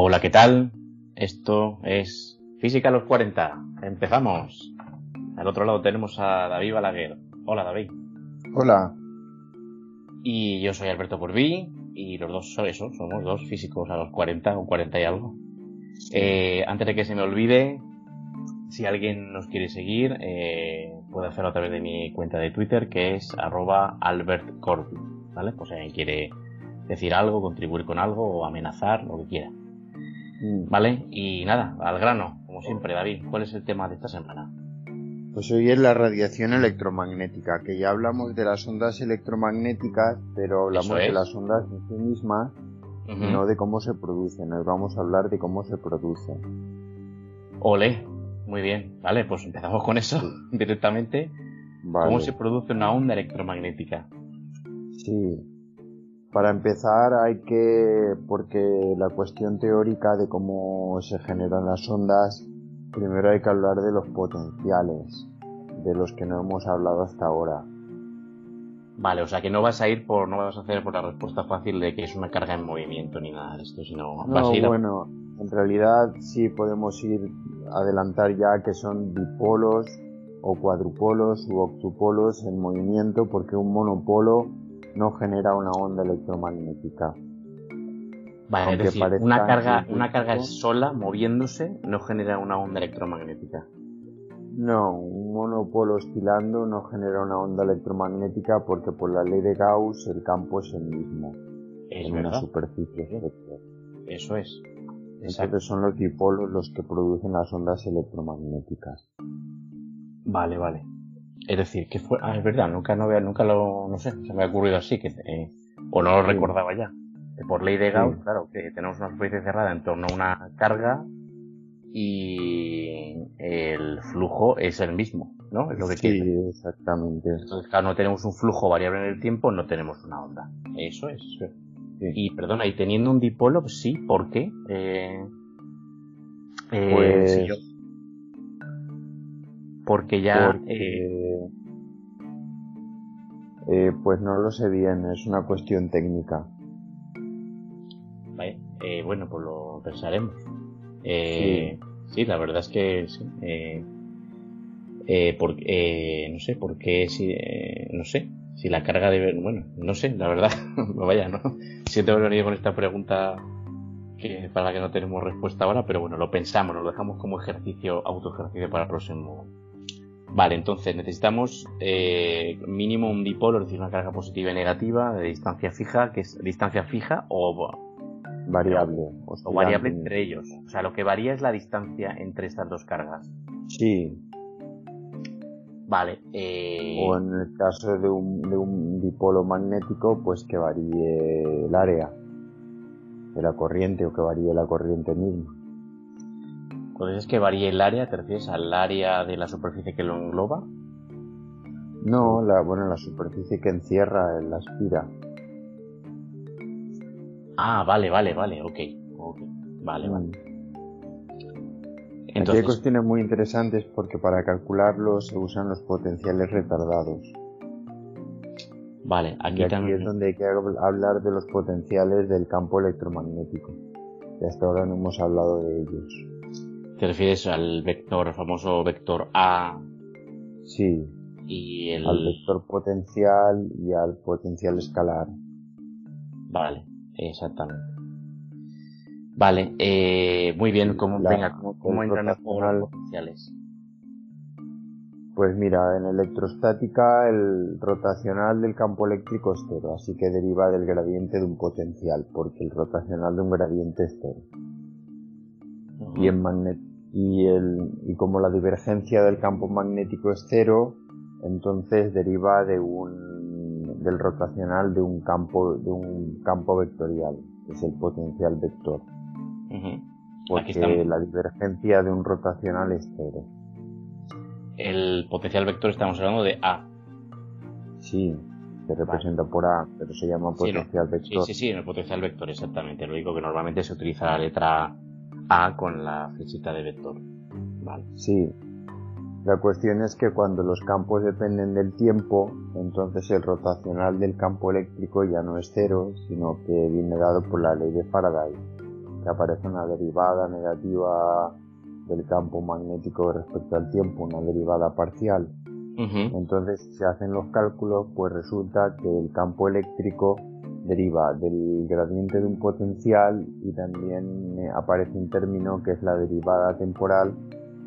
Hola, ¿qué tal? Esto es Física a los 40. Empezamos. Al otro lado tenemos a David Balaguer. Hola, David. Hola. Y yo soy Alberto Purbí y los dos son eso, somos dos físicos a los 40 o 40 y algo. Eh, antes de que se me olvide, si alguien nos quiere seguir, eh, puede hacerlo a través de mi cuenta de Twitter, que es arroba ¿vale? Pues si alguien quiere decir algo, contribuir con algo o amenazar, lo que quiera. Mm. ¿Vale? Y nada, al grano, como siempre, David, ¿cuál es el tema de esta semana? Pues hoy es la radiación electromagnética, que ya hablamos de las ondas electromagnéticas, pero hablamos es. de las ondas en sí mismas, no de cómo se producen. Hoy vamos a hablar de cómo se producen. Ole, muy bien, vale, pues empezamos con eso directamente. Vale. ¿Cómo se produce una onda electromagnética? Sí. Para empezar hay que, porque la cuestión teórica de cómo se generan las ondas, primero hay que hablar de los potenciales, de los que no hemos hablado hasta ahora. Vale, o sea que no vas a ir por, no vas a hacer por la respuesta fácil de que es una carga en movimiento ni nada de esto, sino vas No, a ir a- bueno, en realidad sí podemos ir adelantar ya que son dipolos o cuadrupolos u octupolos en movimiento porque un monopolo no genera una onda electromagnética. Vale, es decir, una carga, una carga sola moviéndose no genera una onda electromagnética. No, un monopolo oscilando no genera una onda electromagnética porque por la ley de Gauss el campo es el mismo Es en una superficie eso es. Exacto. Entonces son los dipolos los que producen las ondas electromagnéticas. Vale, vale. Es decir, que fue, ah, es verdad, nunca, no, había- nunca lo, no sé, se me ha ocurrido así, que, eh, o no lo recordaba ya. Que por ley de Gauss, Sí. claro, que tenemos una superficie cerrada en torno a una carga y el flujo es el mismo, ¿no? Es lo que quiere. Sí, exactamente. Entonces, claro, no tenemos un flujo variable en el tiempo, no tenemos una onda. Eso es. Sí. Y perdona, y teniendo un dipolo, pues sí, ¿por qué? Eh, eh, Pues- si yo- porque ya... Porque, eh, eh, pues no lo sé bien, es una cuestión técnica. vale, eh, bueno, pues lo pensaremos. Eh, sí. la verdad es que sí. Eh, eh, porque, eh, no sé, por qué, si, no sé, si la carga debe, bueno, no sé, la verdad, vaya, ¿no? Siento haber venido con esta pregunta que, para la que no tenemos respuesta ahora, pero bueno, lo pensamos, lo dejamos como ejercicio, autoejercicio para el próximo. Vale, entonces necesitamos eh, mínimo un dipolo, es decir, una carga positiva y negativa de distancia fija, que es distancia fija o, Variable. o variable entre ellos. O sea, lo que varía es la distancia entre estas dos cargas. Sí, Vale. Eh, o en el caso de un, de un dipolo magnético, pues que varíe el área de la corriente o que varíe la corriente misma. Cuando dices que varíe el área, ¿te refieres al área de la superficie que lo engloba? No, la, bueno, la superficie que encierra la aspira. Ah, vale, vale, vale, ok. ok. Vale, vale. Aquí hay Entonces, cuestiones muy interesantes porque para calcularlo se usan los potenciales retardados. vale, Y aquí aquí también. es donde hay que hab- hablar de los potenciales del campo electromagnético. Y hasta ahora no hemos hablado de ellos. Te refieres al vector, famoso vector A Sí, y el. al vector potencial y al potencial escalar. Vale, exactamente. Vale, eh, muy bien, ¿cómo, La- venga, ¿cómo, cómo entran los potenciales? Pues mira, en electrostática el rotacional del campo eléctrico es cero, así que deriva del gradiente de un potencial, porque el rotacional de un gradiente es cero. Ujú. y en magnet y el y como la divergencia del campo magnético es cero entonces deriva de un del rotacional de un campo de un campo vectorial que es el potencial vector. Porque la divergencia de un rotacional es cero. El potencial vector estamos hablando de A. sí se representa por a pero se llama Sí, no. potencial Sí, vector. sí, sí, en el potencial vector, exactamente. Lo único que normalmente se utiliza la letra A con la flechita de vector. Vale. Sí. La cuestión es que cuando los campos dependen del tiempo, entonces el rotacional del campo eléctrico ya no es cero, sino que viene dado por la ley de Faraday. que aparece una derivada negativa del campo magnético respecto al tiempo, una derivada parcial. Entonces, si se hacen los cálculos, pues resulta que el campo eléctrico deriva del gradiente de un potencial y también eh, aparece un término que es la derivada temporal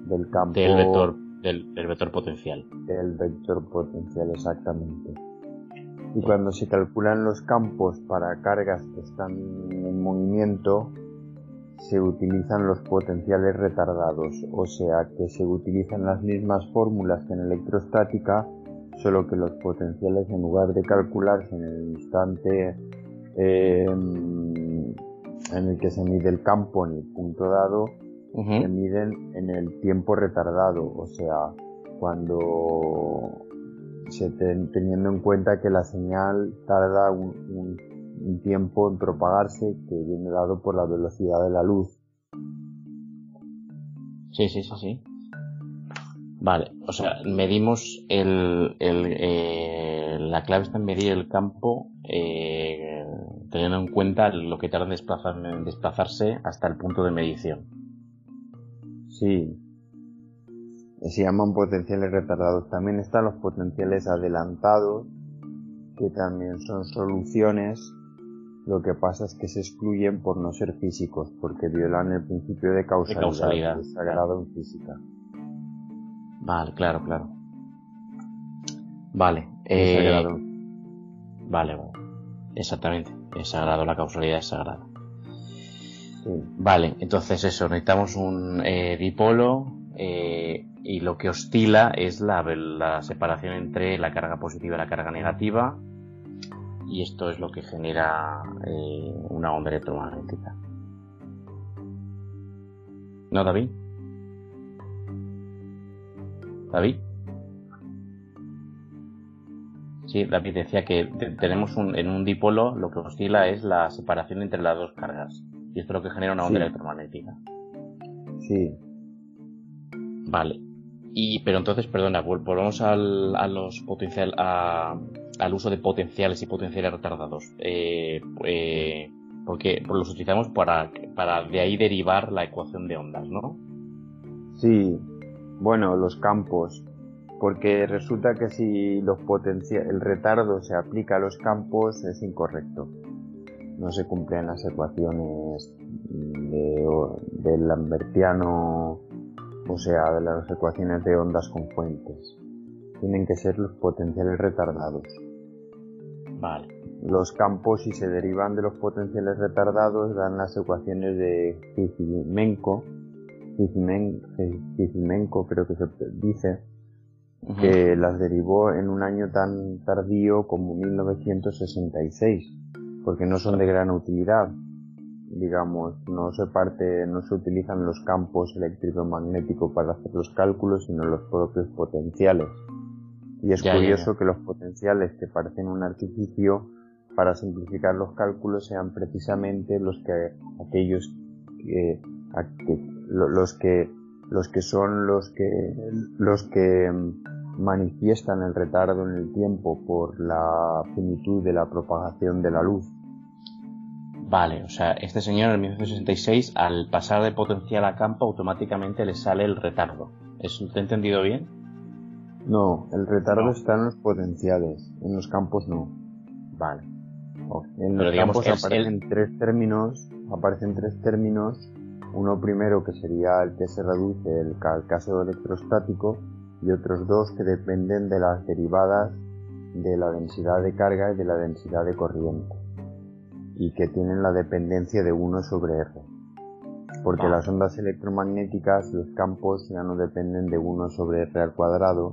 del campo del vector del, vector potencial. del vector potencial exactamente. Y cuando se calculan los campos para cargas que están en movimiento se utilizan los potenciales retardados. O sea que se utilizan las mismas fórmulas que en electrostática solo que los potenciales en lugar de calcularse en el instante em, en el que se mide el campo en el punto dado, se miden en el tiempo retardado, o sea, cuando se teniendo en cuenta que la señal tarda un, tiempo en propagarse que viene dado por la velocidad de la luz. Sí, sí, sí, sí. Vale, o sea, medimos el, el eh, la clave está en medir el campo eh, teniendo en cuenta lo que tarda en, desplazarse hasta el punto de medición. Sí, se llaman potenciales retardados. También están los potenciales adelantados, que también son soluciones. Lo que pasa es que se excluyen por no ser físicos, porque violan el principio de causalidad, sagrado en física. Vale, claro, claro. Vale. Eh, vale, Exactamente. Es sagrado, la causalidad es sagrada. Vale, entonces eso, necesitamos un eh, dipolo eh, y lo que oscila es la, la separación entre la carga positiva y la carga negativa y esto es lo que genera eh, una onda electromagnética. ¿No, David? David. Sí, David decía que tenemos un, en un dipolo lo que oscila es la separación entre las dos cargas. Y esto es lo que genera una onda electromagnética. Sí. Vale. Y, pero entonces, perdona, volvamos al, a los potencial, al uso de potenciales y potenciales retardados. Eh, eh, porque los utilizamos para, para de ahí derivar la ecuación de ondas, ¿no? Sí, bueno, los campos, porque resulta que si los el retardo se aplica a los campos es incorrecto. No se cumplen las ecuaciones de, del lambertiano, o sea, de las ecuaciones de ondas con fuentes. Tienen que ser los potenciales retardados. Vale. Los campos, si se derivan de los potenciales retardados, dan las ecuaciones de Fisimenko, Fisimenko creo que se dice, que las derivó en un año tan tardío como 1966, porque no son de gran utilidad. Digamos, no se parte, no se utilizan los campos eléctrico-magnéticos para hacer los cálculos, sino los propios potenciales. Y es curioso que los potenciales que parecen un artificio para simplificar los cálculos sean precisamente los que aquellos que, los que los que son los que los que mm, manifiestan el retardo en el tiempo por la finitud de la propagación de la luz. Vale, o sea, este señor en 1966 al pasar de potencial a campo automáticamente le sale el retardo. ¿Eso te he entendido bien? No, el retardo está en los potenciales, en los campos no. Vale. En los campos aparecen tres términos, aparecen tres términos uno primero que sería el que se reduce el, caso electrostático y otros dos que dependen de las derivadas de la densidad de carga y de la densidad de corriente y que tienen la dependencia de 1 sobre R. Porque las ondas electromagnéticas, los campos ya no dependen de 1 sobre R al cuadrado,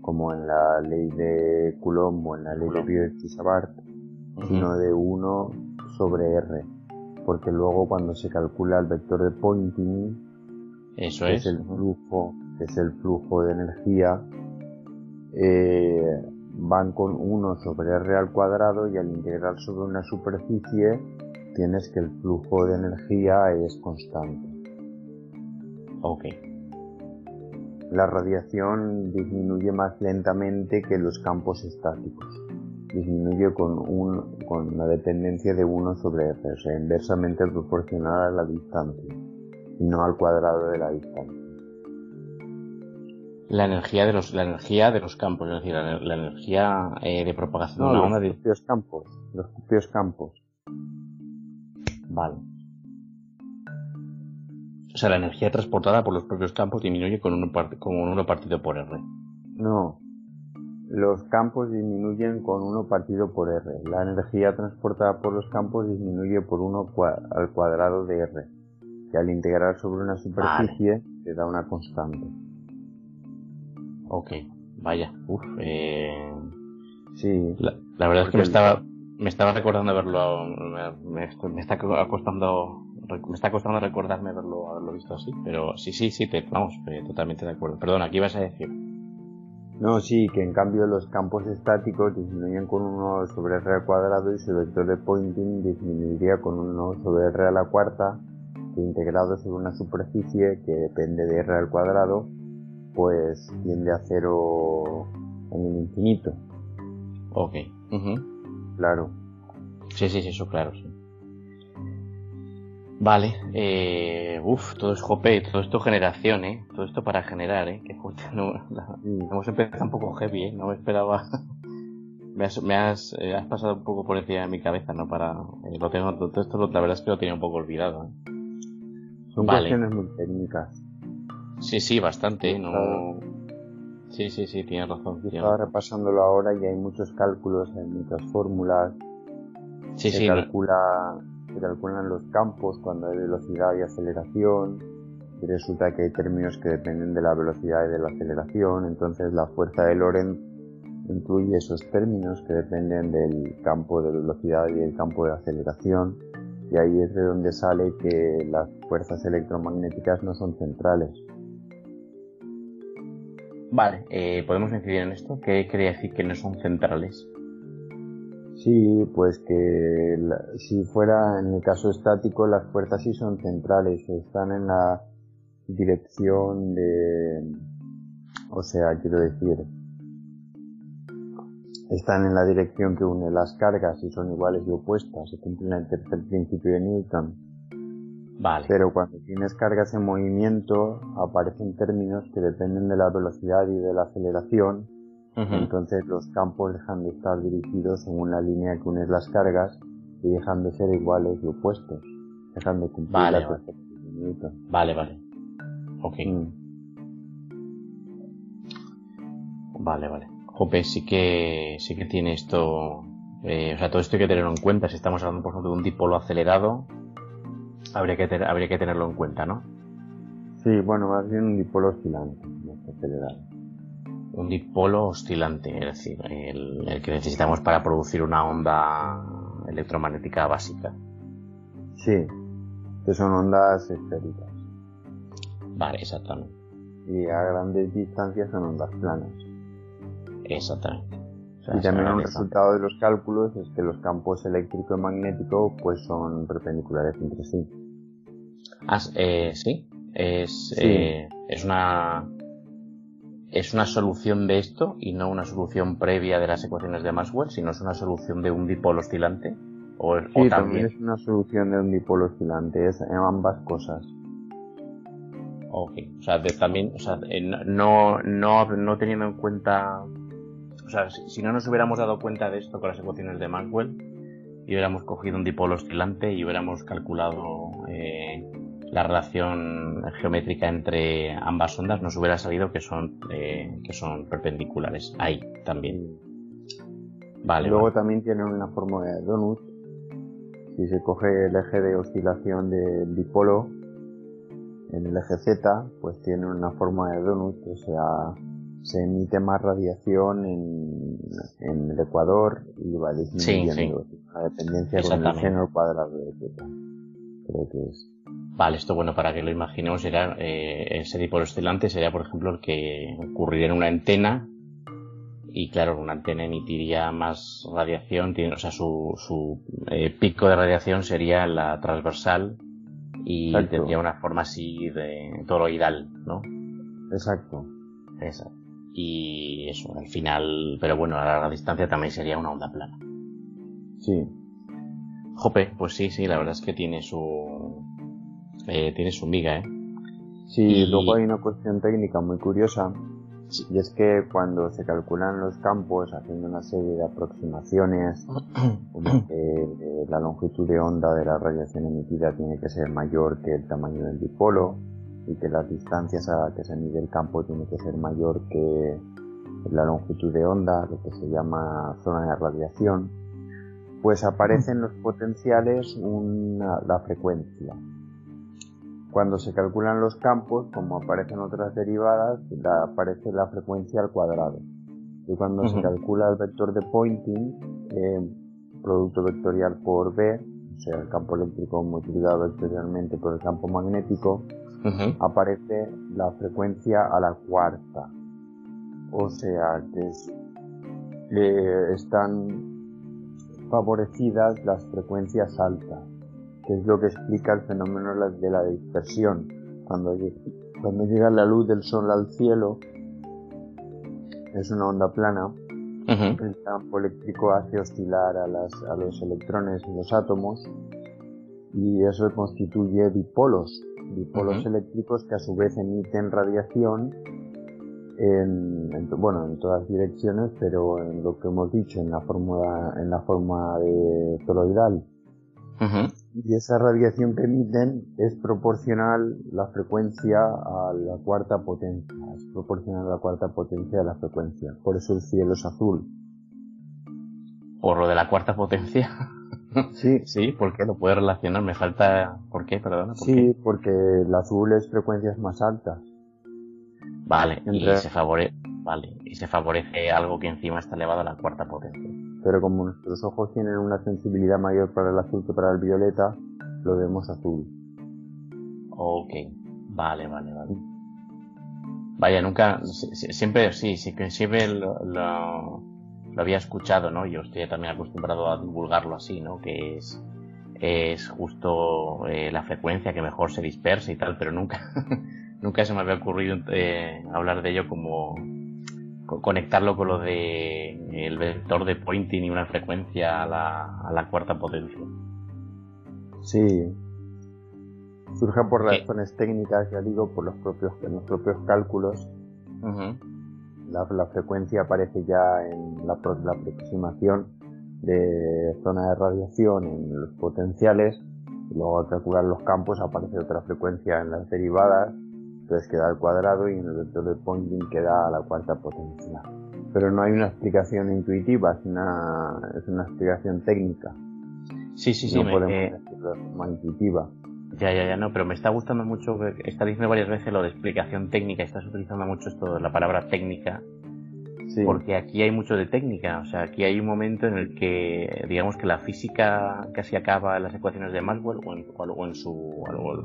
como en la ley de Coulomb o en la ley de Biot-Savart, sino de 1 sobre R porque luego cuando se calcula el vector de Poynting, eso es. el flujo, que es el flujo de energía, eh, van con 1 sobre r al cuadrado y al integrar sobre una superficie tienes que el flujo de energía es constante. Ok. La radiación disminuye más lentamente que los campos estáticos. Disminuye con, un, con la dependencia de 1 sobre r, o sea, inversamente proporcional a la distancia, y no al cuadrado de la distancia. La energía de los, la energía de los campos, es decir, la, energía eh, de propagación de una los. De... propios campos, los propios campos. Vale. O sea, la energía transportada por los propios campos disminuye con uno, con uno partido por R. No. Los campos disminuyen con uno partido por R. La energía transportada por los campos disminuye por uno al cuadrado de R. Que al integrar sobre una superficie te da una constante. Ok, vaya. Uf, eh... Sí. La, verdad es que me estaba, me estaba recordando verlo. Me, me está costando me está costando recordarme haberlo, haberlo visto así, pero sí, sí, sí, te, vamos, eh, totalmente de acuerdo. Perdona, ¿qué ibas a decir? No, sí, que en cambio los campos estáticos disminuyen con 1 sobre r al cuadrado y su vector de pointing disminuiría con 1 sobre r a la cuarta, que integrado sobre una superficie que depende de r al cuadrado, pues tiende a cero en el infinito. Ok. Claro. Sí, sí, sí, eso claro, sí. Vale, eh, uff, todo es jope, todo esto generación, ¿eh? Todo esto para generar, ¿eh? Qué fuerte, no, hemos empezado un poco heavy, ¿eh? No me esperaba... me has, me has, eh, has, pasado un poco por encima de mi cabeza, ¿no? Para... Eh, lo tengo, todo esto la verdad es que lo tenía un poco olvidado, ¿eh? Son cuestiones muy técnicas. Sí, sí, bastante, ¿eh? No... Sí, sí, sí, tienes razón. Estaba repasándolo ahora y hay muchos cálculos, hay muchas fórmulas. Sí, se sí. calcula se calculan los campos cuando hay velocidad y aceleración, y resulta que hay términos que dependen de la velocidad y de la aceleración, entonces la fuerza de Lorentz incluye esos términos que dependen del campo de velocidad y del campo de aceleración, y ahí es de donde sale que las fuerzas electromagnéticas no son centrales. Vale, eh, ¿podemos incidir en esto? ¿Qué quería decir que no son centrales? Sí, pues que si fuera en el caso estático, las fuerzas sí son centrales, están en la dirección de, o sea, quiero decir, están en la dirección que une las cargas y son iguales y opuestas, se cumple el tercer principio de Newton. Vale. Pero cuando tienes cargas en movimiento, aparecen términos que dependen de la velocidad y de la aceleración entonces los campos dejan de estar dirigidos en una línea que une las cargas y dejan de ser iguales y opuestos. Dejan de cumplir vale, la vale. vale, vale. Ok. Mm. Vale, vale. Jope, sí que, sí que tiene esto, eh, o sea, todo esto hay que tenerlo en cuenta. Si estamos hablando, por ejemplo, de un dipolo acelerado, habría que, habría que tenerlo en cuenta, ¿no? Sí, bueno, más bien un dipolo oscilante, acelerado un dipolo oscilante, es decir, el, que necesitamos para producir una onda electromagnética básica. Sí, que son ondas esféricas. Vale, exactamente. Y a grandes distancias son ondas planas. Exactamente. y también un resultado de los cálculos es que los campos eléctrico y magnético pues son perpendiculares entre sí. Ah, eh, sí, es, Eh, es una es una solución de esto y no una solución previa de las ecuaciones de Maxwell, sino es una solución de un dipolo oscilante. O, sí, también... es una solución de un dipolo oscilante, es ambas cosas. Ok, o sea, también, o sea, no, no, no teniendo en cuenta, o sea, si, no nos hubiéramos dado cuenta de esto con las ecuaciones de Maxwell y hubiéramos cogido un dipolo oscilante y hubiéramos calculado eh, la relación geométrica entre ambas ondas nos hubiera salido que son eh, que son perpendiculares. Ahí también. Vale luego también tienen una forma de donut. Si se coge el eje de oscilación del dipolo en el eje z pues tiene una forma de donut o sea se emite más radiación en, en el ecuador y va disminuyendo. La dependencia con el seno cuadrado de z. Creo que es Vale, esto bueno, para que lo imaginemos, será, eh, ese dipolo oscilante sería, por ejemplo, el que ocurriría en una antena y claro, una antena emitiría más radiación, tiene, o sea, su, su eh, pico de radiación sería la transversal y tendría una forma así de toroidal, ¿no? Exacto. Exacto. y eso, al final, pero bueno, a larga distancia también sería una onda plana. Sí. Jope, pues sí, sí, la verdad es que tiene su, eh, tiene su miga, ¿eh? Sí, y... luego hay una cuestión técnica muy curiosa, y es que cuando se calculan los campos haciendo una serie de aproximaciones, como que eh, la longitud de onda de la radiación emitida tiene que ser mayor que el tamaño del dipolo, y que las distancias a las que se mide el campo tiene que ser mayor que la longitud de onda, lo que se llama zona de radiación, pues aparecen los potenciales una, la frecuencia. Cuando se calculan los campos, como aparecen otras derivadas, aparece la frecuencia al cuadrado. Y cuando uh -huh. se calcula el vector de Poynting, eh, producto vectorial por B, o sea, el campo eléctrico multiplicado vectorialmente por el campo magnético, uh -huh. aparece la frecuencia a la cuarta. O sea, que es, eh, están favorecidas las frecuencias altas, que es lo que explica el fenómeno de la dispersión. Cuando, cuando llega la luz del sol al cielo, es una onda plana, uh -huh. el campo eléctrico hace oscilar a, las, a los electrones y los átomos, y eso constituye dipolos, dipolos uh -huh. eléctricos que a su vez emiten radiación en, en, bueno, en todas direcciones, pero en lo que hemos dicho, en la forma, en la forma de toroidal. Uh -huh. Y esa radiación que emiten es proporcional la frecuencia a la cuarta potencia, es proporcional a la cuarta potencia de la frecuencia. Por eso el cielo es azul. ¿Por lo de la cuarta potencia? Sí. Sí, ¿por qué? Lo puedo relacionar, me falta... ¿Por qué? Perdona. ¿por sí, qué? porque el azul es frecuencias más altas. Vale, Entre... y se favorece, vale, y se favorece algo que encima está elevado a la cuarta potencia. Pero como nuestros ojos tienen una sensibilidad mayor para el azul que para el violeta, lo vemos azul. Ok, vale, vale, vale. Vaya, nunca, siempre, sí, siempre lo, había escuchado, ¿no? Yo estoy también acostumbrado a divulgarlo así, ¿no? Que es, es justo eh, la frecuencia que mejor se dispersa y tal, pero nunca, nunca se me había ocurrido eh, hablar de ello como conectarlo con lo de el vector de pointing y una frecuencia a la, a la cuarta potencia. Sí. Surge por razones técnicas, ya digo, por los propios, los propios cálculos. Uh -huh. la, la, frecuencia aparece ya en la, la aproximación de zona de radiación en los potenciales. Luego al calcular los campos aparece otra frecuencia en las derivadas entonces queda al cuadrado y en el vector de Poynting queda a la cuarta potencia. Pero no hay una explicación intuitiva, es una, es una explicación técnica. Sí, sí, sí. No me, podemos eh... forma intuitiva. Ya, ya, ya, no, pero me está gustando mucho, está diciendo varias veces lo de explicación técnica, estás utilizando mucho esto, la palabra técnica, sí. porque aquí hay mucho de técnica, o sea, aquí hay un momento en el que, digamos que la física casi acaba en las ecuaciones de Maxwell o en, o en su, algo,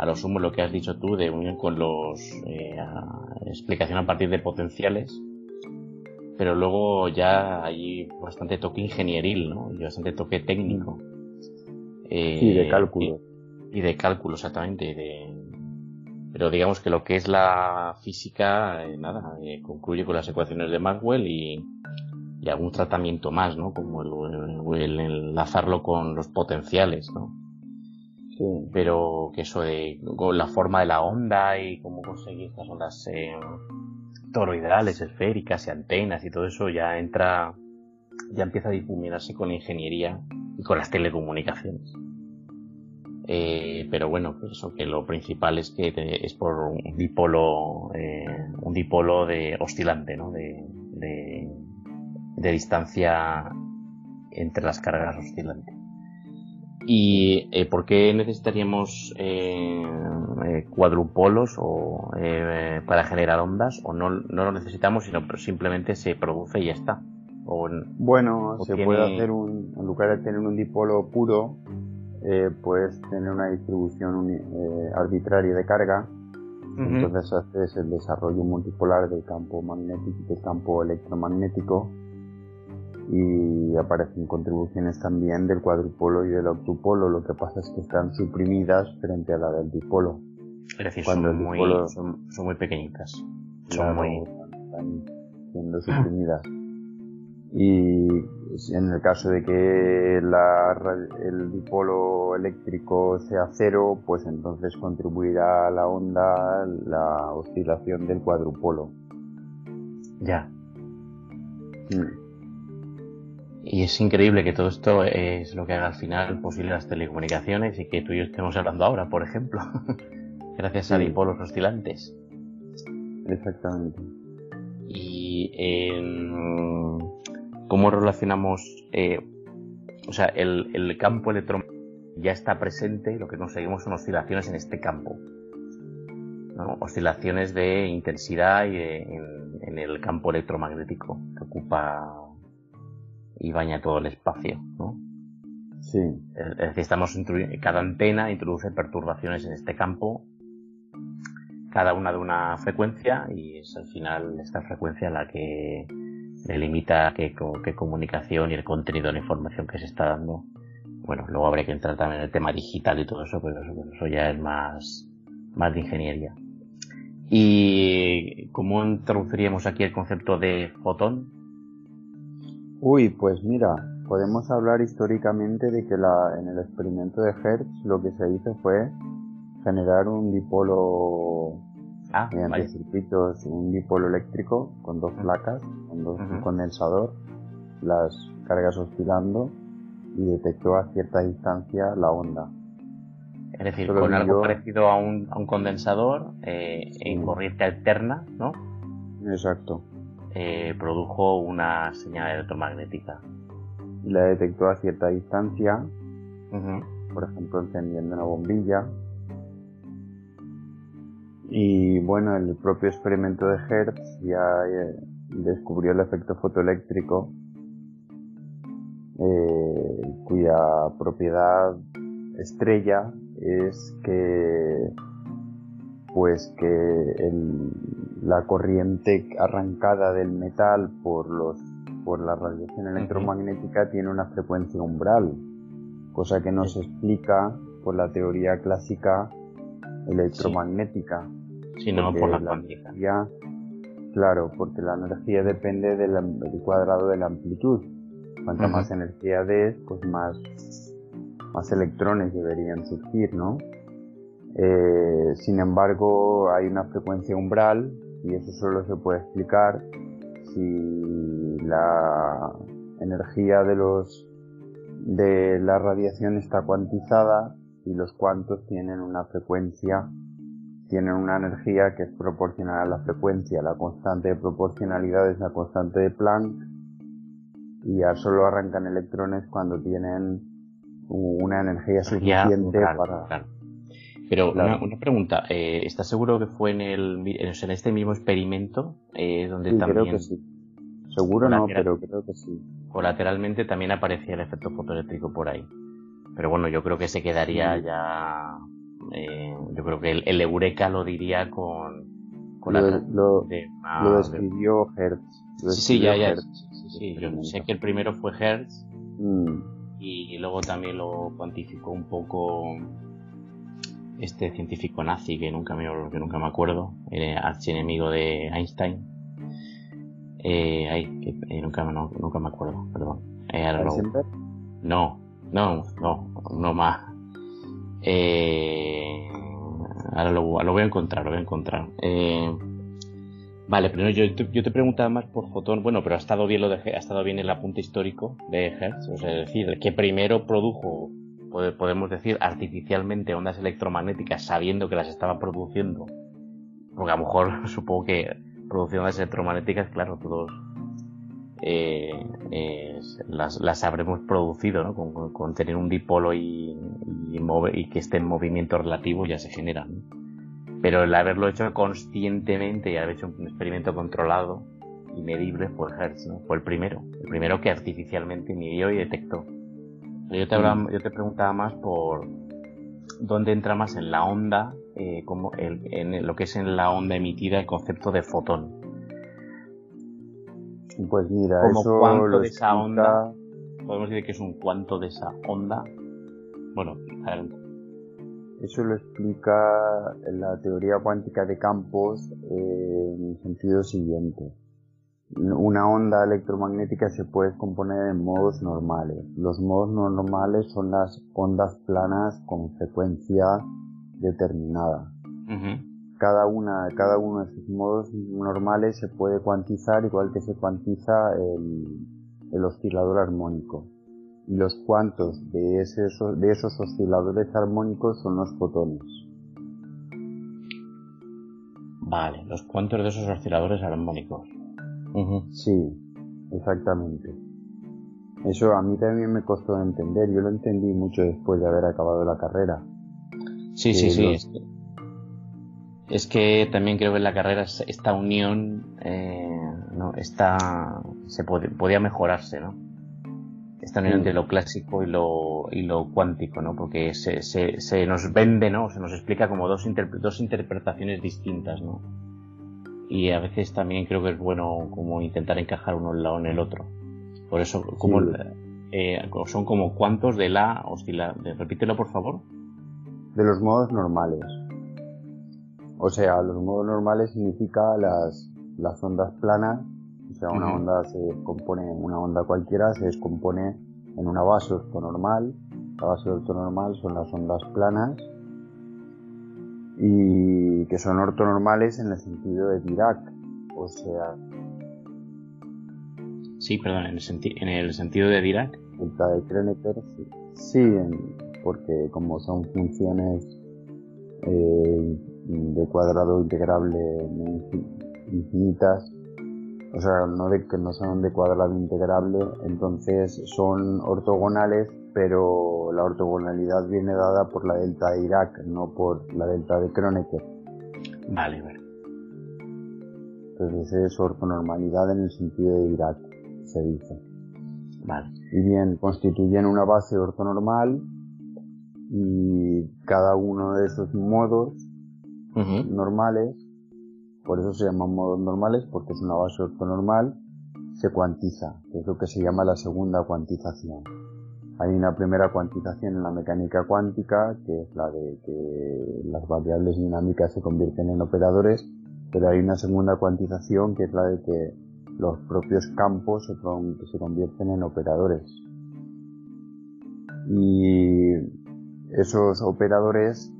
a lo sumo lo que has dicho tú de unión con los eh, a, explicación a partir de potenciales pero luego ya hay bastante toque ingenieril ¿no? y bastante toque técnico. Eh, sí de cálculo. y, y, de cálculo exactamente de, pero digamos que lo que es la física eh, nada eh, concluye con las ecuaciones de Maxwell y, y algún tratamiento más no como el, el, el enlazarlo con los potenciales no Pero que eso de la forma de la onda y cómo conseguir estas ondas eh, toroidales, esféricas y antenas y todo eso ya entra, ya empieza a difuminarse con la ingeniería y con las telecomunicaciones. Eh, pero bueno, pues eso que lo principal es que te, es por un dipolo, eh, un dipolo de oscilante, ¿no? De, de distancia entre las cargas oscilantes. ¿Y eh, por qué necesitaríamos eh, eh, cuadrupolos o, eh, para generar ondas? ¿O no, no lo necesitamos, sino simplemente se produce y ya está? O, bueno, o se tiene... puede hacer un, en lugar de tener un dipolo puro, eh, puedes tener una distribución eh, arbitraria de carga. Uh -huh. Entonces haces el desarrollo multipolar del campo magnético y del campo electromagnético y aparecen contribuciones también del cuadrupolo y del octupolo, lo que pasa es que están suprimidas frente a la del dipolo. Es decir, Cuando son, muy, dipolo... son, son, muy pequeñitas. Son muy... están siendo suprimidas. Y en el caso de que el dipolo eléctrico sea cero, pues entonces contribuirá a la onda la oscilación del cuadrupolo. Ya. Mm. Y es increíble que todo esto es lo que haga al final posible las telecomunicaciones y que tú y yo estemos hablando ahora, por ejemplo, gracias a dipolos oscilantes. Exactamente. Y cómo relacionamos, eh, o sea, el, campo electromagnético ya está presente, lo que conseguimos son oscilaciones en este campo. Oscilaciones de intensidad y en el campo electromagnético que ocupa y baña todo el espacio, ¿no? Sí. Es decir, estamos cada antena introduce perturbaciones en este campo, cada una de una frecuencia, y es al final esta frecuencia la que delimita qué, qué comunicación y el contenido de la información que se está dando. Bueno, luego habría que entrar también en el tema digital y todo eso, pero eso, ya es más, más de ingeniería. ¿Y cómo introduciríamos aquí el concepto de fotón? Uy, pues mira, podemos hablar históricamente de que la, en el experimento de Hertz lo que se hizo fue generar un dipolo ah, mediante circuitos, un dipolo eléctrico con dos placas, con dos, un condensador, las cargas oscilando y detectó a cierta distancia la onda. Es decir, con algo parecido a un, a un condensador eh, en corriente alterna, ¿no? Exacto. Eh, produjo una señal electromagnética. La detectó a cierta distancia, por ejemplo encendiendo una bombilla. Y bueno, el propio experimento de Hertz ya eh, descubrió el efecto fotoeléctrico, eh, cuya propiedad estrella es que pues que el, la corriente arrancada del metal por los por la radiación electromagnética tiene una frecuencia umbral, cosa que no se explica por la teoría clásica electromagnética. Sino por la, Energía, claro, porque la energía depende del, cuadrado de la amplitud. Cuanta más energía des, pues más, más electrones deberían surgir, ¿no? Eh, sin embargo, hay una frecuencia umbral y eso solo se puede explicar si la energía de los de la radiación está cuantizada y los cuantos tienen una frecuencia tienen una energía que es proporcional a la frecuencia. La constante de proporcionalidad es la constante de Planck y ya solo arrancan electrones cuando tienen una energía suficiente para pero una, pregunta, eh, ¿estás seguro que fue en el en este mismo experimento eh, donde también creo que sí. Seguro no, pero creo que sí. Colateralmente también aparecía el efecto fotoeléctrico por ahí. Pero bueno, yo creo que se quedaría ya. Eh, yo creo que el, Eureka lo diría con. con lo, la, lo, lo describió Hertz. sí, ya, ya. sí, yo sé que el primero fue Hertz. Mm. Y, y luego también lo cuantificó un poco este científico nazi que nunca me, que nunca me acuerdo, era archienemigo de Einstein. Eh, ay, que, eh, nunca, nunca me acuerdo, perdón. Eh, no, no, no, no más. Eh, ahora lo, lo, voy a encontrar, lo voy a encontrar. Eh, vale, primero yo, yo te preguntaba más por fotón, bueno, pero ha estado bien lo de, ha estado bien el apunte histórico de Hertz, o sea, es decir, que primero produjo podemos decir, artificialmente ondas electromagnéticas sabiendo que las estaba produciendo. Porque a lo mejor supongo que produciendo ondas electromagnéticas, claro, todos eh, las, las, habremos producido, ¿no? Con, tener un dipolo y, y, que esté en movimiento relativo ya se generan. Pero el haberlo hecho conscientemente y haber hecho un experimento controlado y medible fue Hertz, ¿no? Fue el primero. El primero que artificialmente midió y detectó. Yo te, yo te preguntaba más por dónde entra más en la onda, eh, como en lo que es en la onda emitida el concepto de fotón. Pues mira, como eso cuánto de esa onda, podemos decir que es un cuánto de esa onda. Bueno, eso lo explica la teoría cuántica de campos eh, en el sentido siguiente. Una onda electromagnética se puede componer en modos normales. Los modos normales son las ondas planas con frecuencia determinada. Cada una, cada uno de esos modos normales se puede cuantizar igual que se cuantiza el, el oscilador armónico y los cuantos de, de esos osciladores armónicos son los fotones. Vale, los cuantos de esos osciladores armónicos. Sí, exactamente. Eso a mí también me costó entender. Yo lo entendí mucho después de haber acabado la carrera. Sí, sí, sí. Es, que, también creo que en la carrera esta unión eh, no está se podía mejorarse, ¿no? esta unión entre lo clásico y lo, y lo cuántico, ¿no? Porque se, se, se nos vende, ¿no? Se nos explica como dos, dos interpretaciones distintas, ¿no? Y a veces también creo que es bueno como intentar encajar uno en lado en el otro. Por eso, como eh, son como cuantos de la oscila... Repítelo, por favor. De los modos normales. O sea, los modos normales significa las, las ondas planas o sea, una onda se compone, una onda cualquiera se descompone en una base ortonormal. La base ortonormal son las ondas planas y que son ortonormales en el sentido de Dirac. O sea. Sí, perdón, en el, en el sentido de Dirac. Delta de Kronecker, sí, porque como son funciones eh, de cuadrado integrable infinitas, o sea, no de que no son de cuadrado integrable, entonces son ortogonales, pero la ortogonalidad viene dada por la delta de Irak, no por la delta de Kronecker. Vale, vale. Entonces es ortonormalidad en el sentido de Irak, se dice. Vale. Y bien, constituyen una base ortonormal y cada uno de esos modos normales por eso se llaman modos normales, porque es una base ortonormal, se cuantiza, que es lo que se llama la segunda cuantización. Hay una primera cuantización en la mecánica cuántica, que es la de que las variables dinámicas se convierten en operadores, pero hay una segunda cuantización que es la de que los propios campos se convierten en operadores. Y esos operadores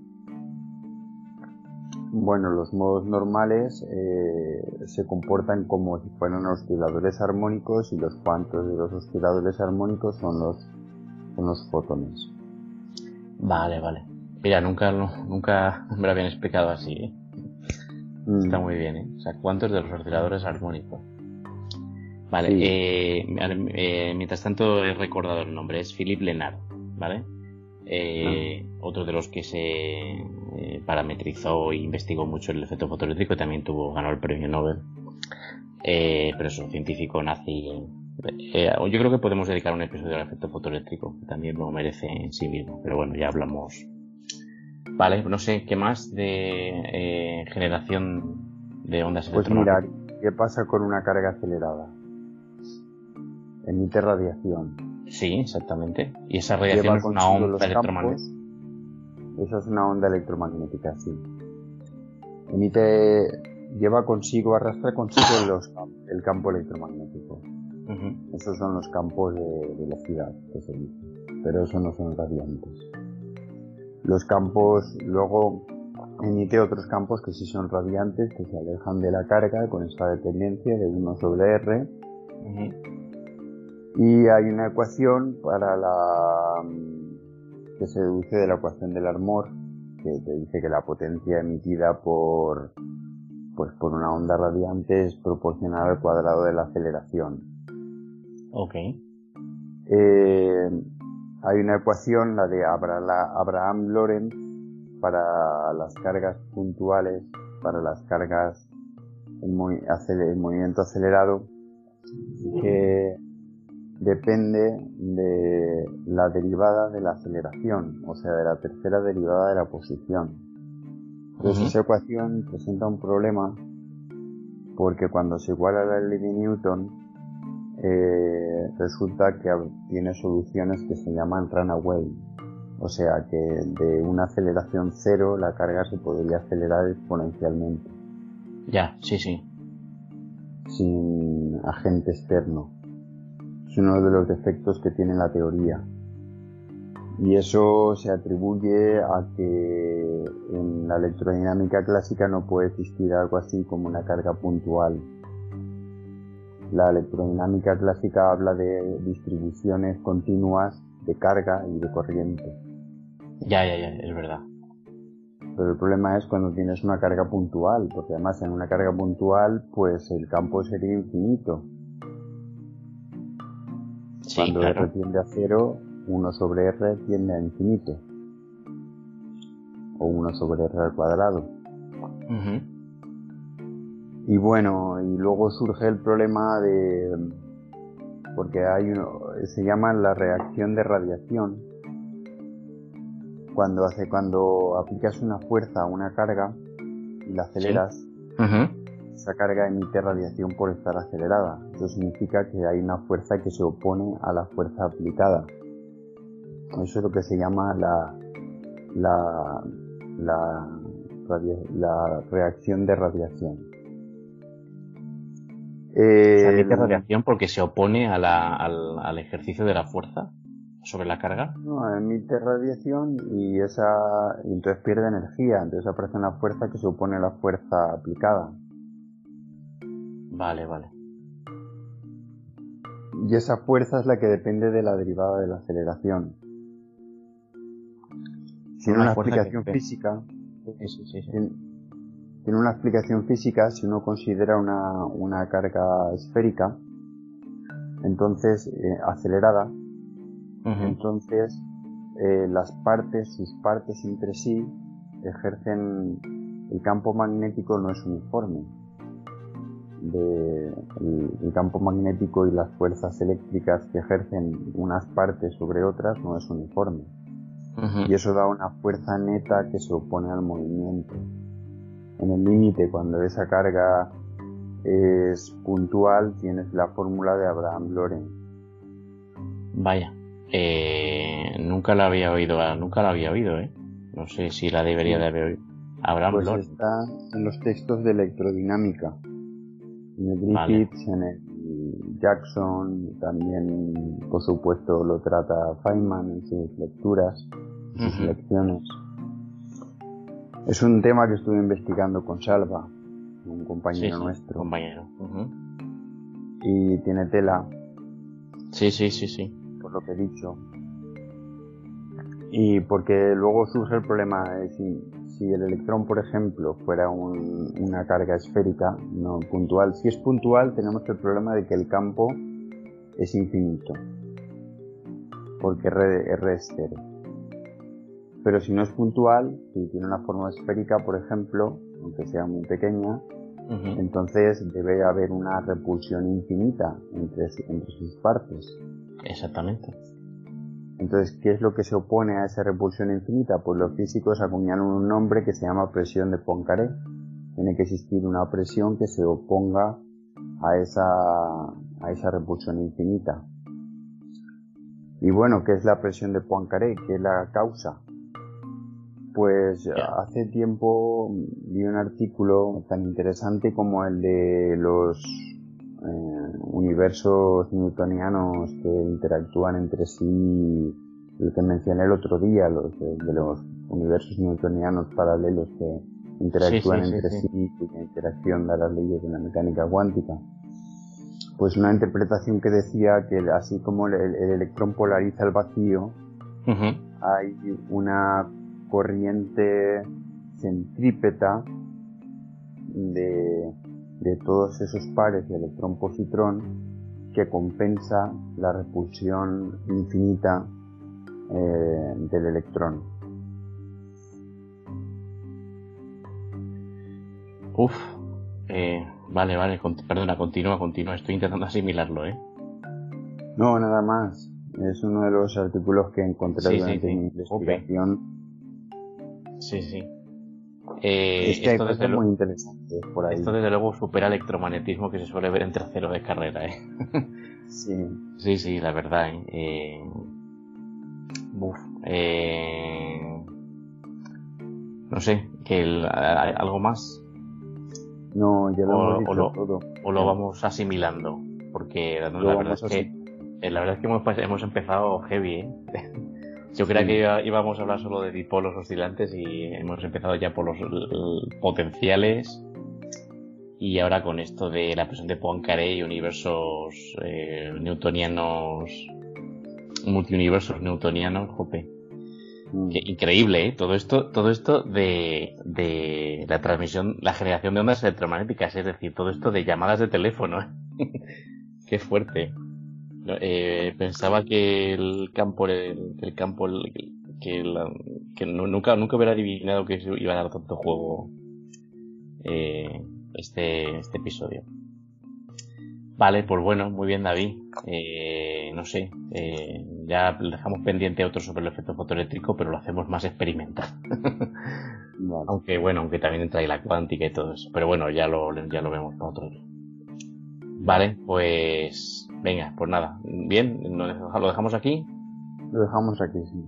bueno, los modos normales eh, se comportan como si fueran osciladores armónicos y los cuantos de los osciladores armónicos son los, son los fotones. Vale, vale. Mira, nunca, nunca me lo habían explicado así, ¿eh? mm. Está muy bien, ¿eh? O sea, cuántos de los osciladores armónicos. Vale, eh, eh, mientras tanto he recordado el nombre, es Philippe Lenard, ¿vale? Eh, ah. Otro de los que se parametrizó e investigó mucho el efecto fotoeléctrico también tuvo ganó el premio Nobel. Pero es un científico nazi. Yo creo que podemos dedicar un episodio al efecto fotoeléctrico, que también lo merece en sí mismo. Pero bueno, ya hablamos. Vale, no sé, ¿qué más de generación de ondas Pues mira, ¿qué pasa con una carga acelerada? Emite radiación Sí, exactamente. Y esa radiación es una onda electromagnética. Esa es una onda electromagnética, sí. Emite, lleva consigo, arrastra consigo los, el campo electromagnético. Esos son los campos de velocidad que se dice. Pero eso no son radiantes. Los campos, luego emite otros campos que sí son radiantes, que se alejan de la carga con esta dependencia de 1 sobre R. Y hay una ecuación para la que se deduce de la ecuación del Armor, que te dice que la potencia emitida por pues por una onda radiante es proporcional al cuadrado de la aceleración. Ok. Eh, hay una ecuación, la de Abraham Lorentz, para las cargas puntuales, para las cargas en, movimiento acelerado, que depende de la derivada de la aceleración, o sea, de la tercera derivada de la posición. Entonces esa ecuación presenta un problema porque cuando se iguala la ley de Newton eh, resulta que tiene soluciones que se llaman runaway. O sea que de una aceleración cero la carga se podría acelerar exponencialmente. Ya, sí, sí. Sin agente externo. Es uno de los defectos que tiene la teoría. Y eso se atribuye a que en la electrodinámica clásica no puede existir algo así como una carga puntual. La electrodinámica clásica habla de distribuciones continuas de carga y de corriente. Ya, ya, ya, es verdad. Pero el problema es cuando tienes una carga puntual, porque además en una carga puntual, pues el campo sería infinito. cuando R tiende a cero, 1 sobre R tiende a infinito. O 1 sobre R al cuadrado. Y bueno, y luego surge el problema de... porque hay uno, se llama la reacción de radiación. Cuando hace, cuando aplicas una fuerza a una carga y la aceleras, esa carga emite radiación por estar acelerada. Eso significa que hay una fuerza que se opone a la fuerza aplicada. Eso es lo que se llama la, la, la, reacción de radiación. Eh, ¿Se radiación porque se opone a la, al, ejercicio de la fuerza sobre la carga? No, emite radiación y esa entonces pierde energía, entonces aparece una fuerza que se opone a la fuerza aplicada. Vale, vale. Y esa fuerza es la que depende de la derivada de la aceleración. Tiene una, explicación física. Tiene, una explicación física si uno considera una, una carga esférica, entonces eh, acelerada, entonces eh, las partes, sus partes entre sí, ejercen el campo magnético no es uniforme. De, el, campo magnético y las fuerzas eléctricas que ejercen unas partes sobre otras no es uniforme y eso da una fuerza neta que se opone al movimiento. En el límite, cuando esa carga es puntual, tienes la fórmula de Abraham Loren. Vaya, eh, nunca la había oído, nunca la había oído, ¿eh? No sé si la debería de haber oído. Abraham pues está en los textos de electrodinámica. En el Griffiths, en el Jackson, también por supuesto lo trata Feynman en sus lecturas sus lecciones. Es un tema que estuve investigando con Salva, un compañero nuestro. Compañero. Y tiene tela. Sí, sí, sí, sí. Por lo que he dicho. Y porque luego surge el problema de si, si el electrón, por ejemplo, fuera una carga esférica, no puntual. Si es puntual, tenemos el problema de que el campo es infinito. Porque R, R es cero. Pero si no es puntual, si tiene una forma esférica, por ejemplo, aunque sea muy pequeña, entonces debe haber una repulsión infinita entre, entre sus partes. Exactamente. Entonces, ¿qué es lo que se opone a esa repulsión infinita? Pues los físicos acuñaron un nombre que se llama presión de Poincaré. Tiene que existir una presión que se oponga a esa, a esa repulsión infinita. Y bueno, ¿qué es la presión de Poincaré? ¿Qué es la causa? Pues hace tiempo vi un artículo tan interesante como el de los eh, universos newtonianos que interactúan entre sí, el que mencioné el otro día, los de, los universos newtonianos paralelos que interactúan entre sí, y la interacción de las leyes de la mecánica cuántica. Pues una interpretación que decía que así como el, electrón polariza el vacío, hay una corriente centrípeta de, todos esos pares de electrón-positrón que compensa la repulsión infinita eh, del electrón. Uf, eh, vale, vale, perdona, continúa, continúa, estoy intentando asimilarlo, ¿eh? No, nada más. Es uno de los artículos que encontré durante mi investigación. Sí, sí. Eh, es que esto desde muy interesante por ahí. Esto desde luego supera el electromagnetismo que se suele ver en tercero de carrera, ¿eh? sí. Sí, sí, la verdad, ¿eh? eh eh, no sé, que algo más. No, ya lo o, hemos lo, todo. O lo vamos asimilando, porque la, verdad es que eh, la verdad es que hemos, hemos empezado heavy, ¿eh? Yo creía que íbamos a hablar solo de dipolos oscilantes y hemos empezado ya por los potenciales y ahora con esto de la presión de Poincaré y universos eh, newtonianos, multiuniversos newtonianos, jope. Mm. increíble, ¿eh? Todo esto, todo esto de, de la transmisión, la generación de ondas electromagnéticas, es decir, todo esto de llamadas de teléfono. ¿eh? Qué fuerte. Eh, pensaba que el campo, el, campo, que, que nunca, nunca hubiera adivinado que iba a dar tanto juego eh, este, este episodio. Vale, pues bueno, muy bien David. Eh, no sé, eh, ya dejamos pendiente otro sobre el efecto fotoeléctrico, pero lo hacemos más experimental. Aunque bueno, aunque también entra ahí la cuántica y todo eso. Pero bueno, ya lo, ya lo vemos para otro día. Vale, pues venga, pues nada. Bien, ¿lo dejamos aquí? Lo dejamos aquí, sí.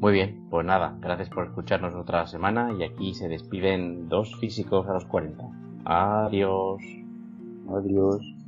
Muy bien, pues nada, gracias por escucharnos otra semana y aquí se despiden dos físicos a los 40. Adiós. Adiós.